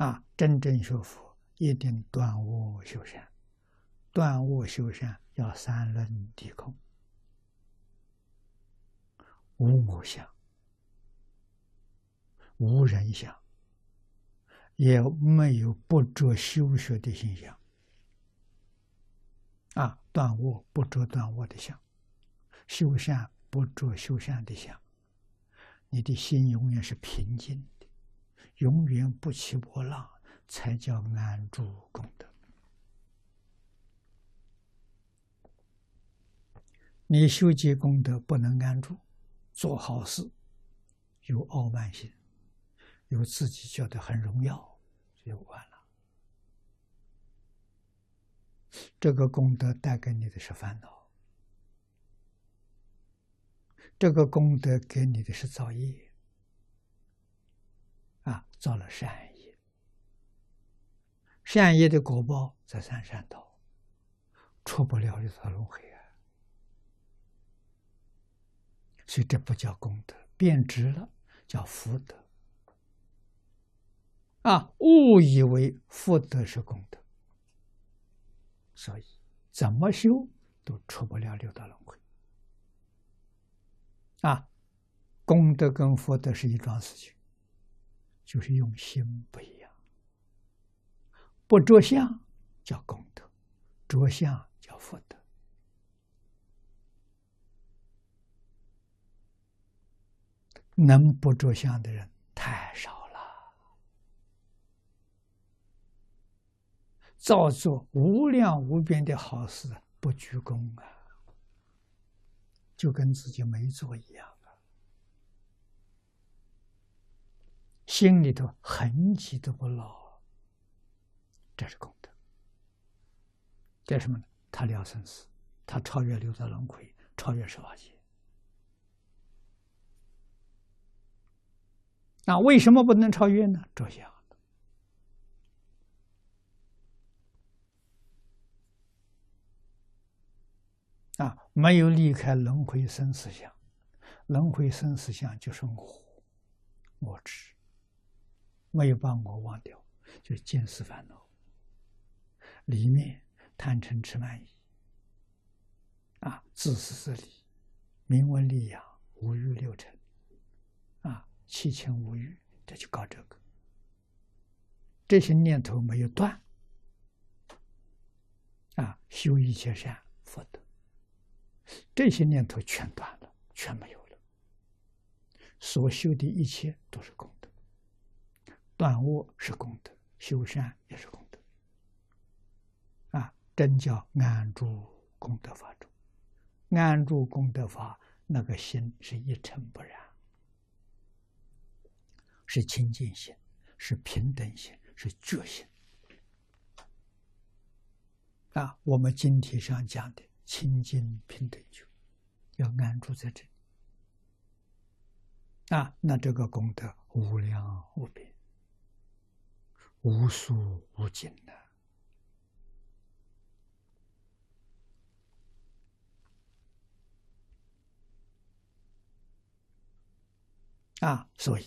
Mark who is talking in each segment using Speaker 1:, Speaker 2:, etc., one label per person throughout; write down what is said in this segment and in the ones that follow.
Speaker 1: 啊，真正学佛一定断恶修善，断恶修善要三轮地空，无我相，无人相，也没有不着修学的现象。啊，断我不着断我的相，修善不着修善的相，你的心永远是平静。的，永远不起波浪，才叫安住功德。你修积功德不能安住，做好事有傲慢心，有自己觉得很荣耀，就完了。这个功德带给你的是烦恼，这个功德给你的是造业，啊，造了善业，善业的果报在三善道，出不了六道轮回啊，所以这不叫功德，变质了，叫福德，啊，误以为福德是功德。所以，怎么修都出不了六道轮回。啊，功德跟福德是一桩事情，就是用心不一样。不着相叫功德，着相叫福德。能不着相的人太少了。造作无量无边的好事，不鞠躬啊，就跟自己没做一样啊，心里头痕迹都不落，这是功德。这什么呢？他了生死，他超越六道轮回，超越十八界。那为什么不能超越呢？着相。啊，没有离开轮回生死相，轮回生死相就是我，我执，没有把我忘掉，就是见思烦恼。里面贪嗔痴慢疑，啊，自私自利，名闻利养，五欲六尘，啊，七情五欲，这就搞这个。这些念头没有断，啊，修一切善福德。这些念头全断了，全没有了。所修的一切都是功德，断恶是功德，修善也是功德。啊，真叫安住功德法中，安住功德法，那个心是一尘不染，是清净心，是平等心，是觉心。啊，我们经题上讲的。清净平等就要安住在这里啊！那这个功德无量无边、无数无尽的啊！所以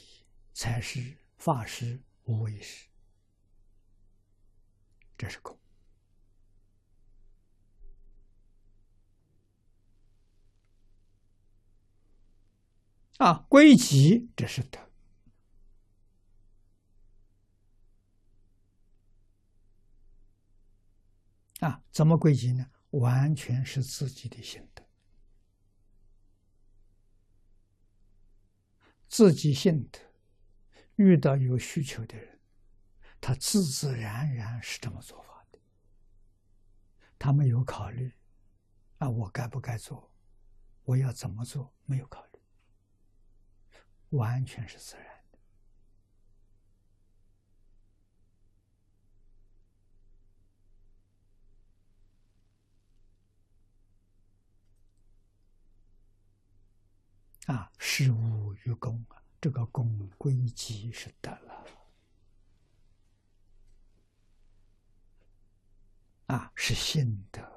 Speaker 1: 才是法师无为师，这是空。啊，归集这是德啊？怎么归集呢？完全是自己的心得，自己心得，遇到有需求的人，他自自然然是这么做法的。他没有考虑啊，我该不该做？我要怎么做？没有考虑。完全是自然的啊！事物与功啊，这个功归己是得了啊，是信德。